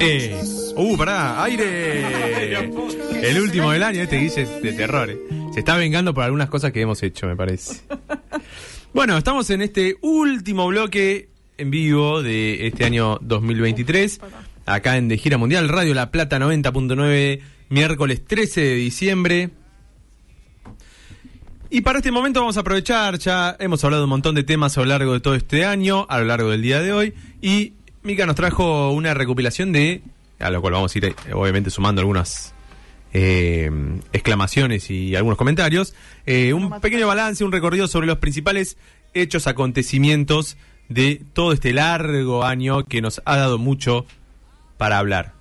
Eh, uh, pará, aire. El último del año, este Guille es de terror. eh. Se está vengando por algunas cosas que hemos hecho, me parece. Bueno, estamos en este último bloque en vivo de este año 2023. Acá en De Gira Mundial, Radio La Plata 90.9, miércoles 13 de diciembre. Y para este momento vamos a aprovechar, ya hemos hablado de un montón de temas a lo largo de todo este año, a lo largo del día de hoy, y Mica nos trajo una recopilación de, a lo cual vamos a ir eh, obviamente sumando algunas eh, exclamaciones y algunos comentarios, eh, un pequeño balance, un recorrido sobre los principales hechos, acontecimientos de todo este largo año que nos ha dado mucho para hablar.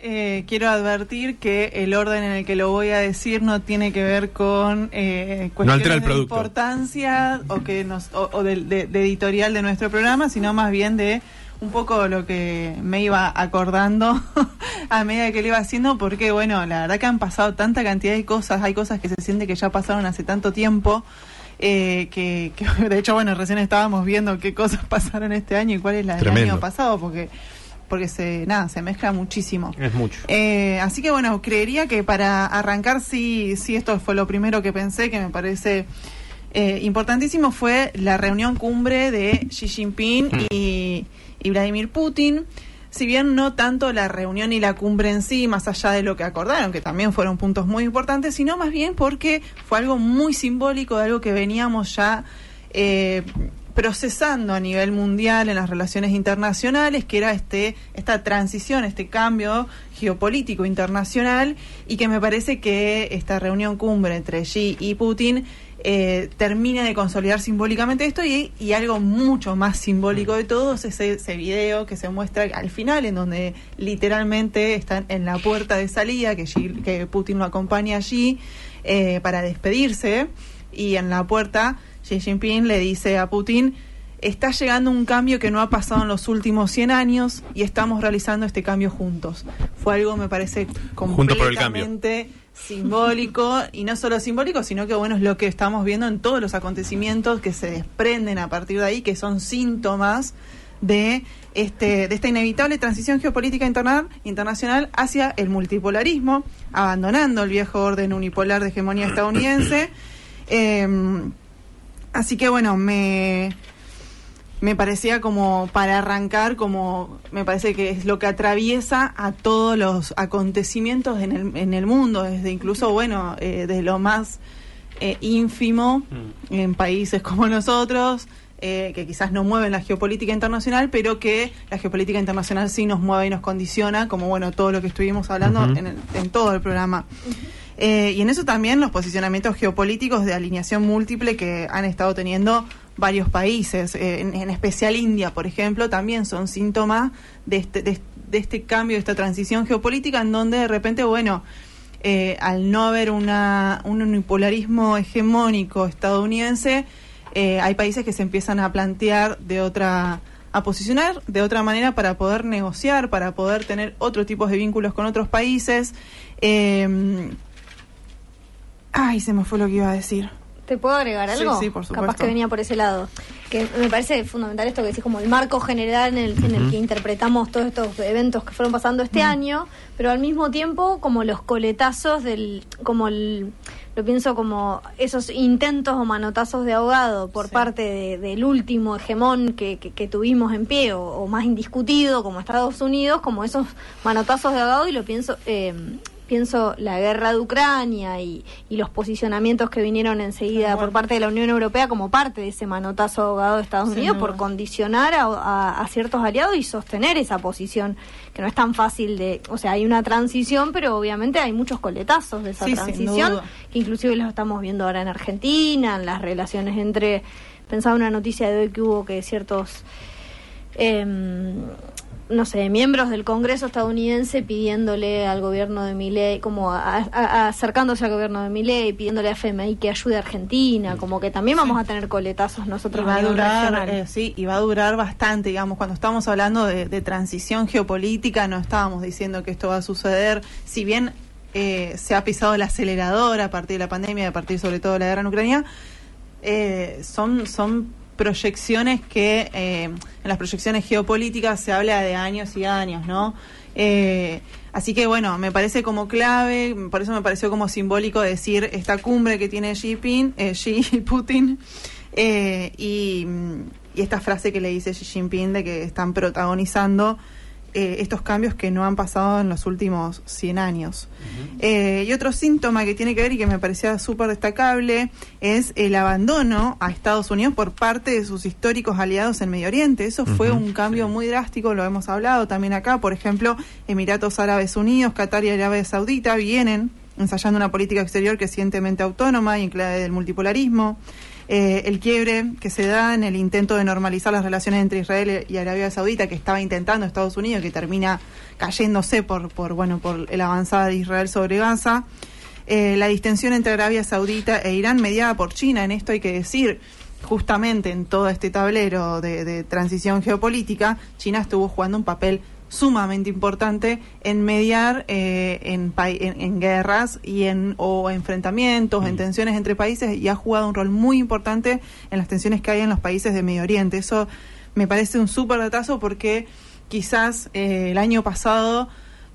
Eh, quiero advertir que el orden en el que lo voy a decir no tiene que ver con eh, cuestiones de importancia o que nos o, o de, de editorial de nuestro programa, sino más bien de un poco lo que me iba acordando a medida que lo iba haciendo, porque bueno, la verdad que han pasado tanta cantidad de cosas, hay cosas que se siente que ya pasaron hace tanto tiempo. eh, que, que, de hecho bueno recién estábamos viendo qué cosas pasaron este año y cuál es la del año pasado porque porque se nada se mezcla muchísimo Es mucho. eh, así que bueno, creería que para arrancar, sí, sí, esto fue lo primero que pensé, que me parece eh, importantísimo, fue la reunión cumbre de Xi Jinping y, y Vladimir Putin. Si bien no tanto la reunión y la cumbre en sí, más allá de lo que acordaron, que también fueron puntos muy importantes, sino más bien porque fue algo muy simbólico de algo que veníamos ya eh, procesando a nivel mundial en las relaciones internacionales, que era este esta transición, este cambio geopolítico internacional, y que me parece que esta reunión cumbre entre Xi y Putin eh, termina de consolidar simbólicamente esto y, algo mucho más simbólico de todo es ese, ese video que se muestra al final, en donde literalmente están en la puerta de salida, que, Xi- que Putin lo acompaña allí eh, para despedirse, y en la puerta Xi Jinping le dice a Putin, está llegando un cambio que no ha pasado en los últimos 100 años y estamos realizando este cambio juntos. Fue algo, me parece, completamente simbólico y no solo simbólico, sino que bueno, es lo que estamos viendo en todos los acontecimientos que se desprenden a partir de ahí, que son síntomas de este de esta inevitable transición geopolítica interna- internacional hacia el multipolarismo, abandonando el viejo orden unipolar de hegemonía estadounidense. Em, así que bueno, me me parecía como para arrancar, como me parece que es lo que atraviesa a todos los acontecimientos en el, en el mundo, desde incluso, bueno, eh, de lo más eh, ínfimo en países como nosotros, eh, que quizás no mueven la geopolítica internacional, pero que la geopolítica internacional sí nos mueve y nos condiciona, como bueno, todo lo que estuvimos hablando en, el- en todo el programa. Eh, y en eso también los posicionamientos geopolíticos de alineación múltiple que han estado teniendo varios países, eh, en, especial India, por ejemplo, también son síntomas de este, de, este cambio, de esta transición geopolítica, en donde de repente, bueno, eh, al no haber una, un unipolarismo hegemónico estadounidense, hay países que se empiezan a plantear de otra a posicionar de otra manera para poder negociar, para poder tener otro tipo de vínculos con otros países. Ay, se me fue lo que iba a decir. ¿Te puedo agregar algo? sí, por supuesto. Capaz que venía por ese lado. Que me parece fundamental esto que decís, como el marco general en el, en el que interpretamos todos estos eventos que fueron pasando este año, pero al mismo tiempo como los coletazos del, como el, lo pienso como esos intentos o manotazos de ahogado por Sí. parte de- del último hegemón que, que- que tuvimos en pie o, o más indiscutido como Estados Unidos, como esos manotazos de ahogado y lo pienso... Eh, pienso la guerra de Ucrania y, y los posicionamientos que vinieron enseguida por parte de la Unión Europea como parte de ese manotazo ahogado de Estados Unidos por condicionar a, a- a ciertos aliados y sostener esa posición que no es tan fácil de, o sea, hay una transición, pero obviamente hay muchos coletazos de esa Sí, transición que inclusive los estamos viendo ahora en Argentina, en las relaciones entre, pensaba una noticia de hoy que hubo que ciertos em, no sé, miembros del Congreso estadounidense pidiéndole al gobierno de Milei, como a- a- acercándose al gobierno de Milei, pidiéndole a FMI que ayude a Argentina, como que también vamos a tener coletazos Y nosotros va a durar, eh, sí, y va a durar bastante, digamos, cuando estamos hablando de, de transición geopolítica, no estábamos diciendo que esto va a suceder, si bien eh, se ha pisado el acelerador a partir de la pandemia, a partir sobre todo de la guerra en Ucrania, eh, son, son proyecciones que eh, en las proyecciones geopolíticas se habla de años y años, ¿no? Eh, así que bueno, me parece como clave, por eso me pareció como simbólico decir esta cumbre que tiene Xi, Jinping, eh, Putin eh, y, y esta frase que le dice Xi Jinping de que están protagonizando eh, estos cambios que no han pasado en los últimos 100 años. Eh, y otro síntoma que tiene que ver y que me parecía súper destacable es el abandono a Estados Unidos por parte de sus históricos aliados en Medio Oriente. Eso fue un cambio muy drástico, lo hemos hablado también acá. Por ejemplo, Emiratos Árabes Unidos, Qatar y Arabia Saudita vienen ensayando una política exterior crecientemente autónoma y en clave del multipolarismo. Eh, el quiebre que se da en el intento de normalizar las relaciones entre Israel y Arabia Saudita que estaba intentando Estados Unidos que termina cayéndose por por bueno por la avanzada de Israel sobre Gaza. Eh, la distensión entre Arabia Saudita e Irán mediada por China en esto hay que decir justamente en todo este tablero de, de transición geopolítica China estuvo jugando un papel sumamente importante en mediar eh, en, en, en guerras y en o enfrentamientos, en tensiones entre países y ha jugado un rol muy importante en las tensiones que hay en los países de Medio Oriente. Eso me parece un súper datazo porque quizás eh, el año pasado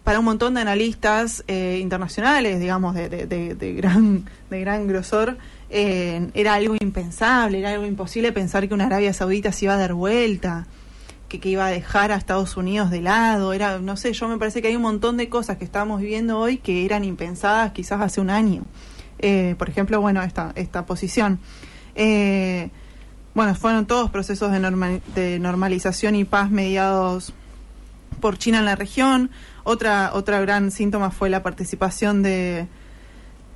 para un montón de analistas eh, internacionales, digamos, de, de- de- de gran, de gran grosor, eh, era algo impensable, era algo imposible pensar que una Arabia Saudita se iba a dar vuelta que, que iba a dejar a Estados Unidos de lado, era, no sé, yo me parece que hay un montón de cosas que estamos viviendo hoy que eran impensadas quizás hace un año. Eh, por ejemplo, bueno, esta, esta posición. Eh, bueno, fueron todos procesos de, de normalización y paz mediados por China en la región. Otra, otra gran síntoma fue la participación de,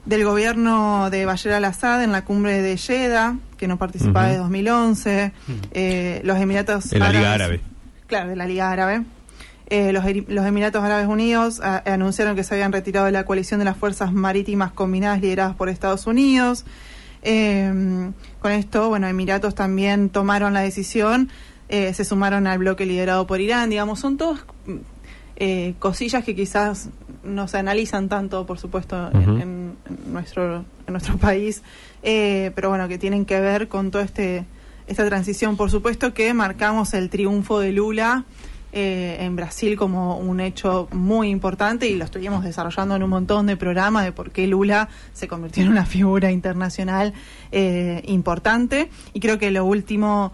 del gobierno de Bashar al-Assad en la cumbre de Jeddah, que no participaba Ujú. desde 2011. Eh, los Emiratos De la Liga Árabes- Árabe. Claro, de la Liga Árabe. Eh, los, los Emiratos Árabes Unidos a- anunciaron que se habían retirado de la coalición de las fuerzas marítimas combinadas lideradas por Estados Unidos. Eh, con esto, bueno, Emiratos también tomaron la decisión, eh, se sumaron al bloque liderado por Irán, digamos, son todas mm, eh, cosillas que quizás no se analizan tanto, por supuesto, en- en, en nuestro, en nuestro país, eh, pero bueno, que tienen que ver con todo este esta transición. Por supuesto que marcamos el triunfo de Lula eh, en Brasil como un hecho muy importante y lo estuvimos desarrollando en un montón de programas de por qué Lula se convirtió en una figura internacional eh, importante. Y creo que lo último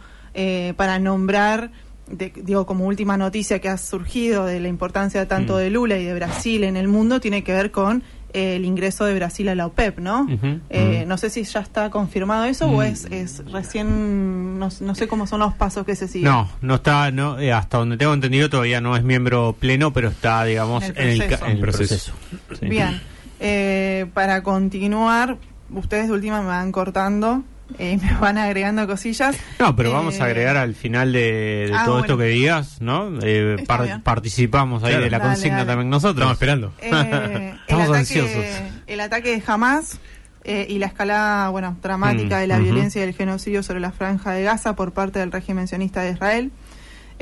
para nombrar, de- digo, como última noticia que ha surgido de la importancia tanto Mm. de Lula y de Brasil en el mundo, tiene que ver con eh, el ingreso de Brasil a la OPEP, ¿no? Eh. No sé si ya está confirmado eso o Mm. es, es recién, no, no sé cómo son los pasos que se siguen. No, no está, no, eh, hasta donde tengo entendido todavía no es miembro pleno, pero está, digamos, En el proceso. en el Proceso. proceso. Sí. Bien, eh, para continuar, ustedes de última me van cortando eh, y me van agregando cosillas. No, pero vamos a Eh, agregar al final de, de ah, todo bueno. esto que digas, ¿no? Eh, par- bien. participamos ahí Claro. de la Dale, consigna dale. también nosotros. Estamos esperando. Eh, Estamos el ataque, ansiosos. El ataque de Hamas eh, y la escalada bueno, dramática Mm, de la ujú. violencia y el genocidio sobre la franja de Gaza por parte del régimen sionista de Israel,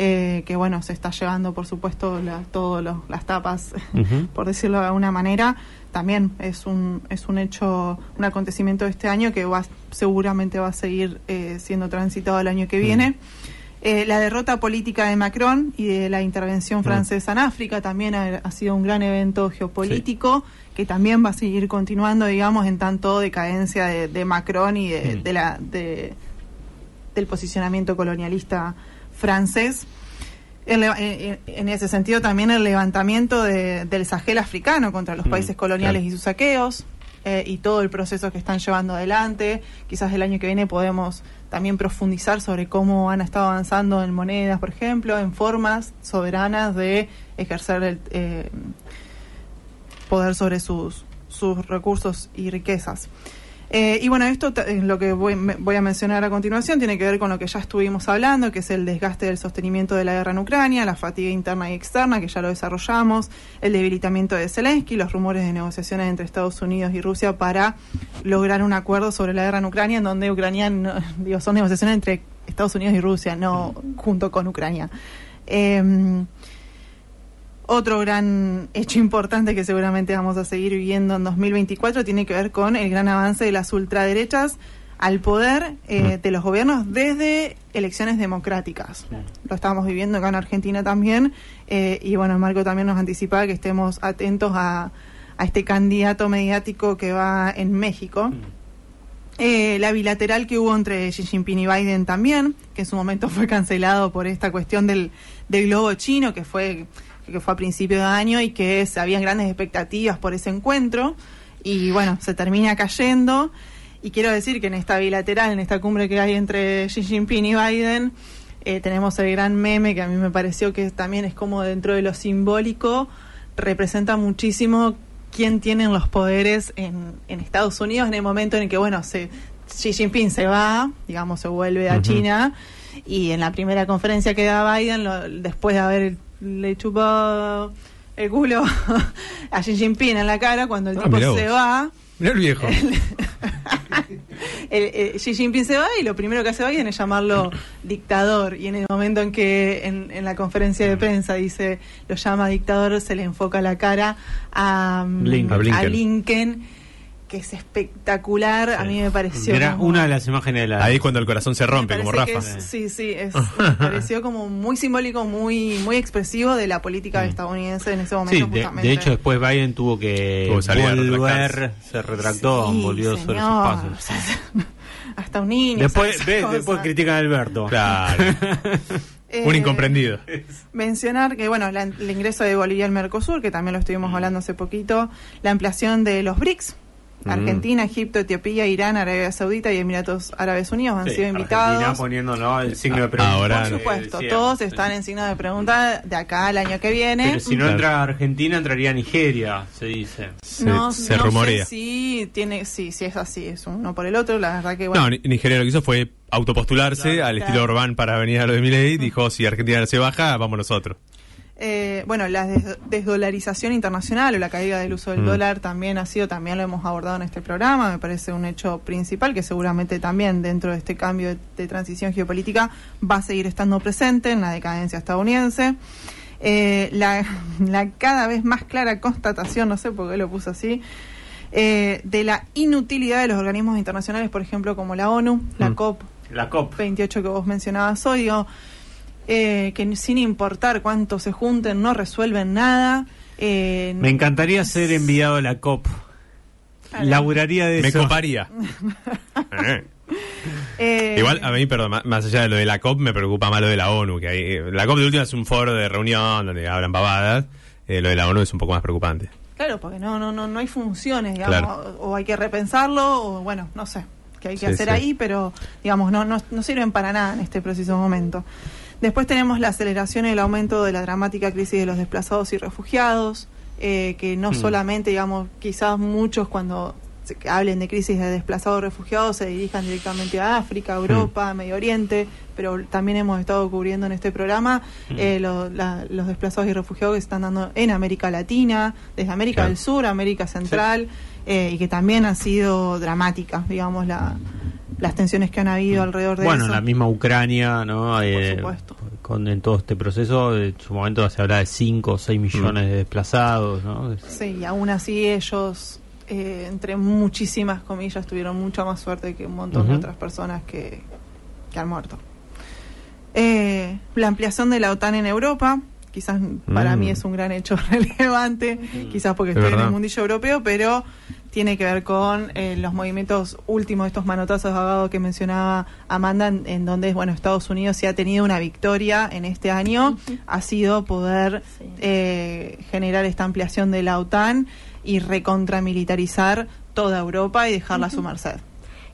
eh, que bueno, se está llevando por supuesto la, todas las tapas, por decirlo de alguna manera, también es un, es un hecho, un acontecimiento de este año que va, seguramente va a seguir eh, siendo transitado el año que viene. Eh, la derrota política de Macron y de la intervención francesa en África también ha, ha sido un gran evento geopolítico que también va a seguir continuando, digamos, en tanto decadencia de, de Macron y de, Mm. de la, de- del posicionamiento colonialista francés. El leva- en, ese sentido también el levantamiento de- del Sahel africano contra los Mm, países coloniales claro. y sus saqueos eh, y todo el proceso que están llevando adelante. Quizás el año que viene podemos también profundizar sobre cómo han estado avanzando en monedas, por ejemplo, en formas soberanas de ejercer el eh, poder sobre sus, sus recursos y riquezas. Eh, y bueno, esto eh, lo que voy, voy a mencionar a continuación tiene que ver con lo que ya estuvimos hablando, que es el desgaste del sostenimiento de la guerra en Ucrania, la fatiga interna y externa, que ya lo desarrollamos, el debilitamiento de Zelensky, los rumores de negociaciones entre Estados Unidos y Rusia para lograr un acuerdo sobre la guerra en Ucrania, en donde Ucrania, no- digo, son negociaciones entre Estados Unidos y Rusia, no junto con Ucrania. Em, otro gran hecho importante que seguramente vamos a seguir viviendo en 2024 tiene que ver con el gran avance de las ultraderechas al poder eh, de los gobiernos desde elecciones democráticas. Lo estamos viviendo acá en Argentina también eh, y bueno, Marco también nos anticipaba que estemos atentos a, a este candidato mediático que va en México. Eh, la bilateral que hubo entre Xi Jinping y Biden también, que en su momento fue cancelado por esta cuestión del, del globo chino, que fue, que fue a principio de año y que se habían grandes expectativas por ese encuentro. Y bueno, se termina cayendo. Y quiero decir que en esta bilateral, en esta cumbre que hay entre Xi Jinping y Biden, eh, tenemos el gran meme que a mí me pareció que también es como dentro de lo simbólico, representa muchísimo quién tienen los poderes en, en Estados Unidos en el momento en el que, bueno, se, Xi Jinping se va, digamos, se vuelve a. China, y en la primera conferencia que da Biden, lo- después de haberle chupado el culo a Xi Jinping en la cara, cuando el Ah, tipo se va, Mirá el viejo. el, el- Xi Jinping se va y lo primero que hace Biden es llamarlo dictador. Y en el momento en que en, en la conferencia de prensa dice, lo llama dictador, se le enfoca la cara a, mm, Blinken. A Blinken. a Blinken, que es espectacular. A mí me pareció. Era como- una de las imágenes de la. Ahí es cuando el corazón se rompe, como Rafa. es- sí, sí, es, me pareció como muy simbólico, muy muy expresivo de la política estadounidense en ese momento. Sí, de, hecho después Biden tuvo que Tuvo volver, se retractó, Sí, volvió sobre sus pasos. O sea, hasta un niño. Después, ves, después critican a Alberto. Claro. Eh, Un incomprendido. Mencionar que, bueno, la- el ingreso de Bolivia al Mercosur, que también lo estuvimos hablando hace poquito, la ampliación de los BRICS. Mm. Argentina, Egipto, Etiopía, Irán, Arabia Saudita y Emiratos Árabes Unidos han Sí, sido Argentina invitados. poniéndolo el signo de pregunta. Ahora- Por supuesto, todos sí. están en signo de pregunta de acá al año que viene. Pero si no entra Argentina, entraría Nigeria, se dice. Se, no, se no rumorea. sé si tiene, sí, sí es así, es uno por el otro, la verdad que bueno. No, Ni- Nigeria lo que hizo fue autopostularse Claro, al estilo. Orbán para venir a lo de Milei. Dijo, si Argentina se baja, vamos nosotros. Eh, bueno, la des- desdolarización internacional o la caída del uso del Mm. dólar también ha sido, también lo hemos abordado en este programa, me parece un hecho principal que seguramente también dentro de este cambio de, de transición geopolítica va a seguir estando presente en la decadencia estadounidense. Eh, la, la cada vez más clara constatación, no sé por qué lo puso así, eh, de la inutilidad de los organismos internacionales, por ejemplo, como la ONU, la Mm. COP, La COP. 28 que vos mencionabas hoy, digo, eh, que sin importar cuánto se junten, no resuelven nada. eh, Me encantaría ser enviado a la COP. Claro. Laburaría de Me eso. coparía. Eh. Igual, a mí, perdón, más- allá de lo de la COP, me preocupa más lo de la ONU. que hay, eh, La COP de última es un foro de reunión donde hablan pavadas. Eh, lo de la ONU es un poco más preocupante. Claro, porque no, no, no, no hay funciones, digamos, Claro. o, o hay que repensarlo, o bueno, no sé, qué hay que Sí, hacer sí. ahí, pero digamos, no, no, no sirven para nada en este preciso momento. Después tenemos la aceleración y el aumento de la dramática crisis de los desplazados y refugiados, eh, que no Mm. solamente, digamos, quizás muchos cuando se- que hablen de crisis de desplazados y refugiados se dirijan directamente a África, Europa, Medio Oriente, pero también hemos estado cubriendo en este programa Mm. eh, lo- la- los desplazados y refugiados que se están dando en América Latina, desde América Claro. del Sur, América Central, eh, y que también han sido dramáticas, digamos, la- las tensiones que han habido alrededor de Bueno, eso. la misma Ucrania, ¿no? Eh, supuesto. Con, en todo este proceso, en su momento se habla de 5 o 6 millones de desplazados, ¿no? Sí, y aún así ellos, eh, entre muchísimas comillas, tuvieron mucha más suerte que un montón de otras personas que, que han muerto. Eh, la ampliación de la OTAN en Europa, quizás para Mm. mí es un gran hecho relevante, quizás porque Es estoy en el mundillo europeo, pero tiene que ver con eh, los movimientos últimos, estos manotazos de ahogado que mencionaba Amanda, en, en donde bueno Estados Unidos sí ha tenido una victoria en este año, ha sido poder Sí. eh, generar esta ampliación de la OTAN y recontramilitarizar toda Europa y dejarla a su merced.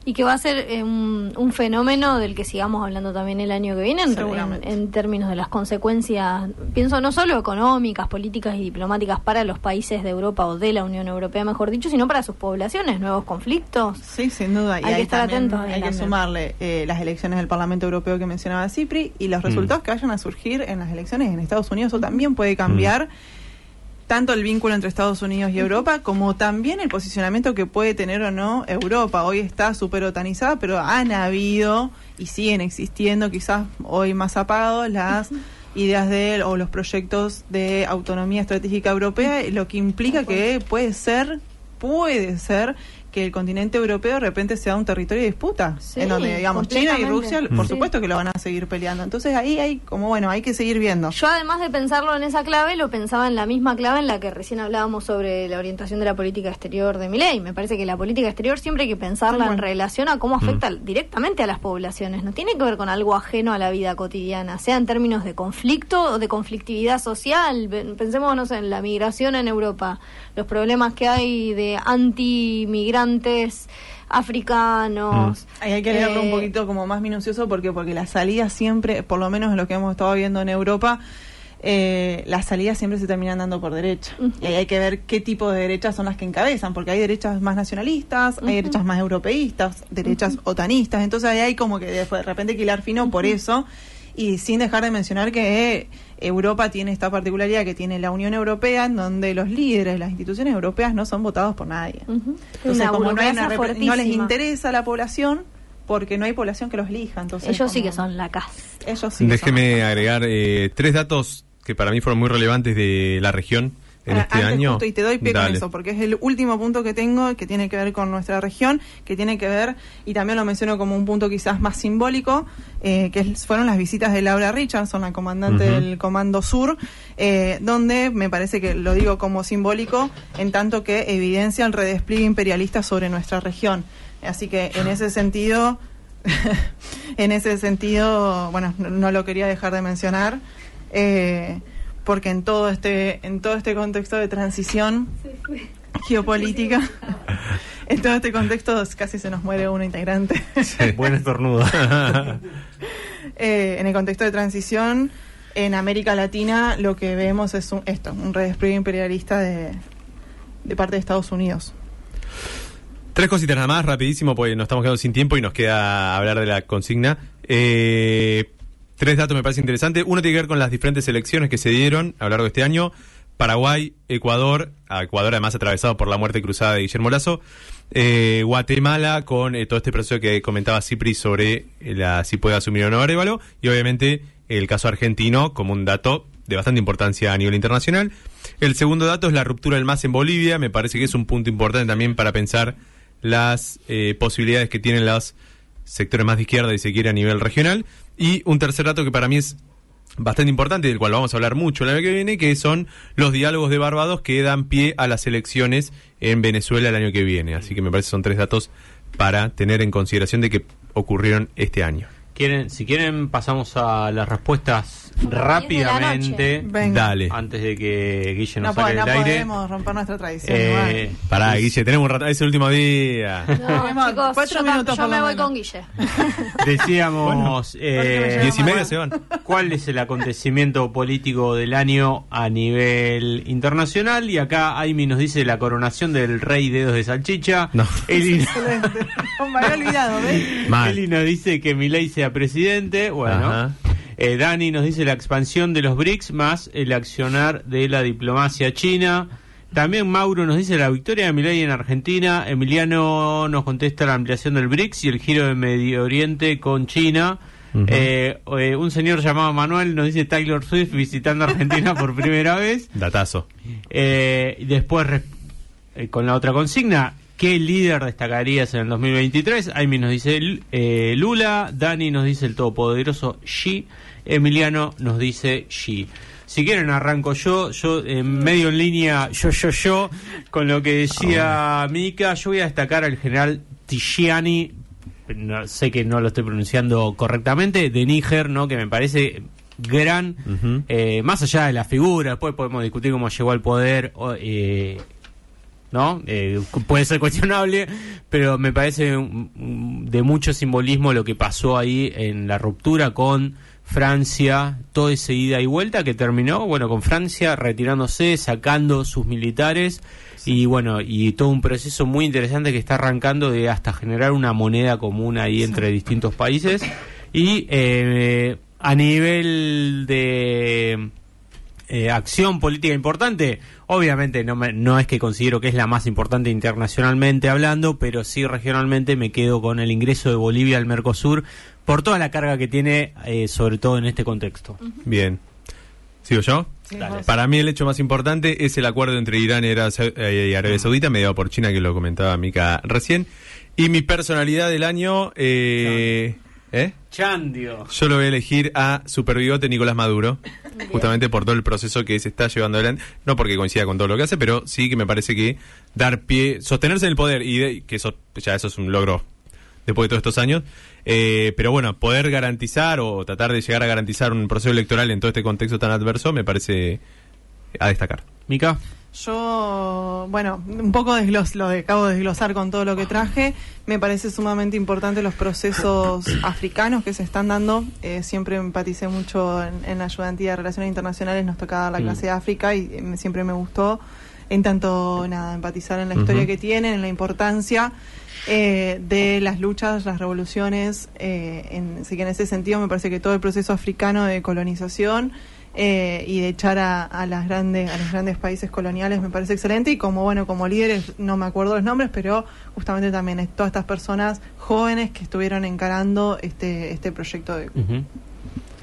Y que va a ser eh, un, un fenómeno del que sigamos hablando también el año que viene en, Seguramente. en- en términos de las consecuencias, pienso no solo económicas, políticas y diplomáticas para los países de Europa o de la Unión Europea, mejor dicho, sino para sus poblaciones, nuevos conflictos. Sí, sin duda. Y Hay que ahí estar atentos Hay que sumarle eh, las elecciones del Parlamento Europeo que mencionaba Cipri y los resultados que vayan a surgir en las elecciones en Estados Unidos. Eso también puede cambiar tanto el vínculo entre Estados Unidos y Europa como también el posicionamiento que puede tener o no Europa. Hoy está súper otanizada, pero han habido y siguen existiendo, quizás hoy más apagados, las ideas de él o los proyectos de autonomía estratégica europea, lo que implica que puede ser, puede ser que el continente europeo de repente sea un territorio de disputa, Sí, en donde, digamos, China y. Rusia, por Sí. supuesto que lo van a seguir peleando. Entonces ahí hay, como bueno, hay que seguir viendo. Yo además de pensarlo en esa clave, lo pensaba en la misma clave en la que recién hablábamos sobre la orientación de la política exterior de Milei. Me parece que la política exterior siempre hay que pensarla en relación a cómo afecta directamente a las poblaciones. No tiene que ver con algo ajeno a la vida cotidiana, sea en términos de conflicto o de conflictividad social. Ven- Pensemos, no sé, en la migración en Europa, los problemas que hay de anti-migrantes africanos. Ahí hay que leerlo un Eh, poquito como más minucioso porque porque las salidas siempre, por lo menos en lo que hemos estado viendo en Europa, eh, las salidas siempre se terminan dando por derecha. Y ahí hay que ver qué tipo de derechas son las que encabezan, porque hay derechas más nacionalistas, hay derechas más europeístas, derechas otanistas, entonces ahí hay como que de de repente hilar fino por eso. Y sin dejar de mencionar que Europa tiene esta particularidad que tiene la Unión Europea, en donde los líderes de las instituciones europeas no son votados por nadie. Entonces, Una como no, hay una no les interesa la población, porque no hay población que los elija. Entonces, Ellos sí que son la casa. Ellos sí Déjeme agregar eh, tres datos que para mí fueron muy relevantes de la región en este antes año. justo, y te doy pie con Dale. eso, porque es el último punto que tengo que tiene que ver con nuestra región, que tiene que ver, y también lo menciono como un punto quizás más simbólico, eh, que fueron las visitas de Laura Richardson, la comandante del Comando Sur, eh, donde me parece que lo digo como simbólico, en tanto que evidencia el redespliegue imperialista sobre nuestra región. Así que en ese sentido, en ese sentido, bueno, no, no lo quería dejar de mencionar. eh, porque en todo este en todo este contexto de transición geopolítica en todo este contexto casi se nos muere un integrante. Buen estornudo. Eh, en el contexto de transición en América Latina lo que vemos es un, esto un redespliegue imperialista de, de parte de Estados Unidos. Tres cositas nada más, rapidísimo, porque nos estamos quedando sin tiempo y nos queda hablar de la consigna. Eh, tres datos me parece interesantes. Uno tiene que ver con las diferentes elecciones que se dieron a lo largo de este año. Paraguay, Ecuador, Ecuador además atravesado por la muerte cruzada de Guillermo Lazo. Eh, Guatemala con eh, todo este proceso que comentaba Cipri sobre eh, la, si puede asumir o no Arevalo. Y obviamente el caso argentino como un dato de bastante importancia a nivel internacional. El segundo dato es la ruptura del MAS en Bolivia. Me parece que es un punto importante también para pensar las eh, posibilidades que tienen los sectores más de izquierda, y se quiere, a nivel regional. Y un tercer dato que para mí es bastante importante, del cual vamos a hablar mucho el año que viene, que son los diálogos de Barbados que dan pie a las elecciones en Venezuela el año que viene. Así que me parece que son tres datos para tener en consideración de que ocurrieron este año. ¿Quieren, si quieren, pasamos a las respuestas Como las 10 de la rápidamente. Venga. Dale. Antes de que Guille no, nos po- saque no del aire. podemos romper nuestra tradición Eh. Pará, Guille, tenemos un rato, es el último día. No, chicos, cuatro yo, minutos yo me voy menos. con Guille. Decíamos eh, Diez y media se van. cuál es el acontecimiento político del año a nivel internacional y acá Aimi nos dice la coronación del rey dedos de salchicha. No. Eli, Excelente. me había olvidado ¿ves? Mal. Eli nos dice que Milei sea presidente. Bueno, Ajá. Eh, Dani nos dice la expansión de los BRICS más el accionar de la diplomacia china. También Mauro nos dice la victoria de Milei en Argentina. Emiliano nos contesta la ampliación del BRICS y el giro de Medio Oriente con China. Eh, eh, un señor llamado Manuel nos dice Taylor Swift visitando Argentina por primera vez. Datazo. Eh, después, con la otra consigna, ¿qué líder destacarías en el 2023? Aimi nos dice Lula, Dani nos dice el todopoderoso Xi, Emiliano nos dice Xi. Si quieren arranco yo, yo en medio en línea, yo, yo, yo, con lo que decía Mika, yo voy a destacar al general Tijiani, no, sé que no lo estoy pronunciando correctamente, de Níger, ¿no? que me parece gran, eh, más allá de la figura, después podemos discutir cómo llegó al poder, eh, ¿no? Eh, puede ser cuestionable, pero me parece de mucho simbolismo lo que pasó ahí en la ruptura con Francia, toda esa ida y vuelta que terminó, bueno, con Francia retirándose, sacando sus militares. Y bueno, y todo un proceso muy interesante que está arrancando de hasta generar una moneda común ahí entre distintos países. Y eh, a nivel de eh, acción política importante, obviamente no, me- no es que considero que es la más importante internacionalmente hablando, pero sí regionalmente me quedo con el ingreso de Bolivia al Mercosur por toda la carga que tiene, eh, sobre todo en este contexto. Bien. ¿Sigo yo? Sí. Para mí el hecho más importante es el acuerdo entre Irán y Ara- eh, y Arabia Saudita, mediado por China, que lo comentaba Mika recién. Y mi personalidad del año, eh, ¿eh? Chandio. yo lo voy a elegir a Super Bigote Nicolás Maduro, justamente por todo el proceso que se está llevando adelante. No porque coincida con todo lo que hace, pero sí que me parece que dar pie, sostenerse en el poder, y de- que eso, ya eso es un logro después de todos estos años. Eh, pero bueno, poder garantizar o tratar de llegar a garantizar un proceso electoral en todo este contexto tan adverso me parece a destacar. Mica. Yo, bueno, un poco desglos, lo de- acabo de desglosar con todo lo que traje. Me parece sumamente importante los procesos africanos que se están dando. Eh, siempre empaticé mucho en, en la ayudantía de relaciones internacionales, nos tocaba dar la Mm. clase de África y eh, me- siempre me gustó en tanto, nada, empatizar en la historia que tienen, en la importancia eh, de las luchas, las revoluciones. eh, en, así que en ese sentido me parece que todo el proceso africano de colonización eh, y de echar a, a las grandes a los grandes países coloniales me parece excelente y como bueno como líderes no me acuerdo los nombres pero justamente también es todas estas personas jóvenes que estuvieron encarando este este proyecto de.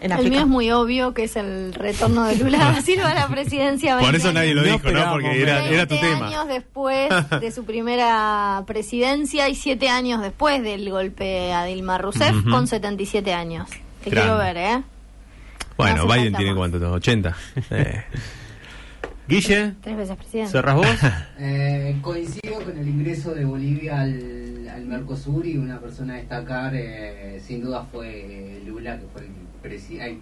En El mío es muy obvio que es el retorno de Lula da Silva a la presidencia. Por 20 eso nadie lo No dijo, ¿no? Porque era, era tu 20 tema. años después de su primera presidencia y 7 años después del golpe a Dilma Rousseff Ujú. con 77 años. Te quiero ver, ¿eh? Bueno, No Biden tiene cuánto, 80. Eh, Guille. Tres veces presidente. ¿Cerras vos? Eh, coincido con el ingreso de Bolivia al, al Mercosur y una persona a destacar eh, sin duda fue Lula, que fue el-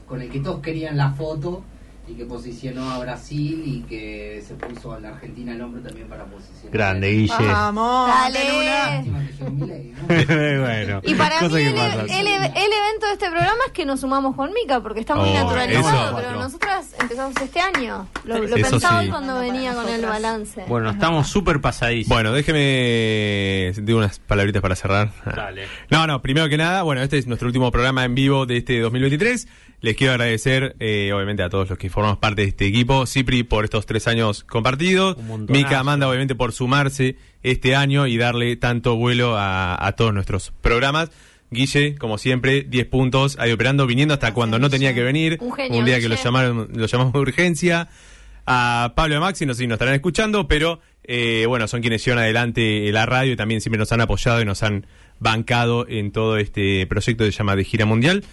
con el que todos querían la foto y que posicionó a Brasil y que se puso a la Argentina al hombro también para posicionar. Grande, Guille. Vamos, Dale. Bueno. Y para mí cosa que el, pasa. el- el evento de este programa es que nos sumamos con Mica, porque está muy Oh, naturalizado, eso. pero nosotras empezamos este año. Lo, lo pensaba sí. cuando venía con el balance. Bueno, estamos súper pasadísimos. bueno, déjeme digo unas palabritas para cerrar. Dale. No, no, primero que nada, bueno, este es nuestro último programa en vivo de este 2023. Les quiero agradecer, eh, obviamente, a todos los que formamos parte de este equipo. Cipri por estos tres años compartidos. Mica Amanda, obviamente, por sumarse este año y darle tanto vuelo a, a todos nuestros programas. Guille, como siempre, 10 puntos, ahí operando, viniendo hasta cuando no tenía que venir. Un genio, día que Guille. lo llamaron, lo llamamos de urgencia. A Pablo y a Maxi, no sé si nos estarán escuchando, pero eh, bueno, son quienes llevan adelante la radio y también siempre nos han apoyado y nos han bancado en todo este proyecto que se llama de gira mundial.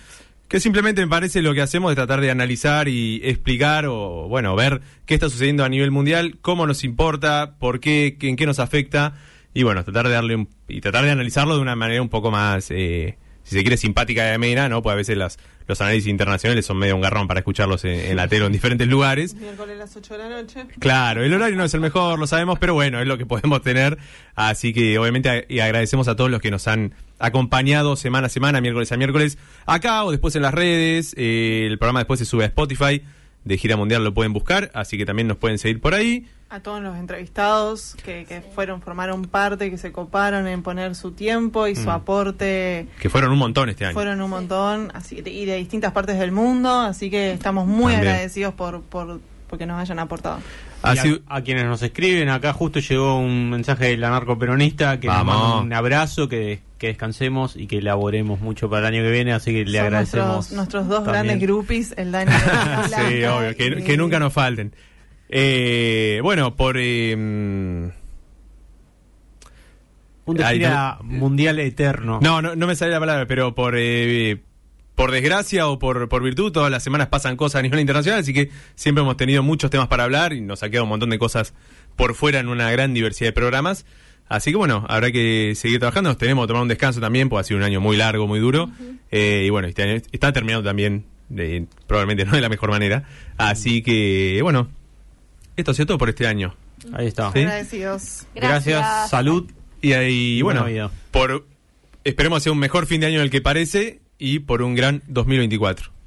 Que simplemente me parece lo que hacemos es tratar de analizar y explicar o, bueno, ver qué está sucediendo a nivel mundial, cómo nos importa, por qué, en qué nos afecta y bueno, tratar de darle un, y tratar de analizarlo de una manera un poco más, eh, si se quiere, simpática y amena, ¿no? Pues a veces las, los análisis internacionales son medio un garrón para escucharlos en, en la tele o en diferentes lugares. Miércoles a las 8 de la noche. Claro, el horario no es el mejor, lo sabemos, pero bueno, es lo que podemos tener. Así que obviamente a- y agradecemos a todos los que nos han acompañado semana a semana, miércoles a miércoles, acá o después en las redes. Eh, el programa después se sube a Spotify, de Gira Mundial lo pueden buscar, así que también nos pueden seguir por ahí. a todos los entrevistados que, que fueron, formaron parte, que se coparon en poner su tiempo y su Mm. aporte. Que fueron un montón este año. Fueron un montón, así y de distintas partes del mundo, así que estamos muy También. agradecidos por, por porque nos hayan aportado. Y a, quienes nos escriben, acá justo llegó un mensaje del anarcoperonista que nos Vamos. manda un abrazo, que, que descansemos y que elaboremos mucho para el año que viene, así que le Son agradecemos. nuestros, nuestros dos también. grandes groupies, el Dani sí, obvio, que, y- que nunca nos falten. Eh, bueno, por... eh, Un de Ahí gira mundial eterno. No, no, no me sale la palabra, pero por eh, por desgracia o por, por virtud, todas las semanas pasan cosas a nivel internacional, así que siempre hemos tenido muchos temas para hablar y nos ha quedado un montón de cosas por fuera en una gran diversidad de programas. Así que bueno, habrá que seguir trabajando. Nos tenemos que tomar un descanso también, porque ha sido un año muy largo, muy duro. Eh, y bueno, este año está terminando también, de- probablemente no de la mejor manera. Así que bueno, esto ha sido todo por este año. Ahí está. Sí. Agradecidos. Gracias. salud. Y ahí, bueno, por esperemos hacer un mejor fin de año del que parece y por un gran 2024. Chao.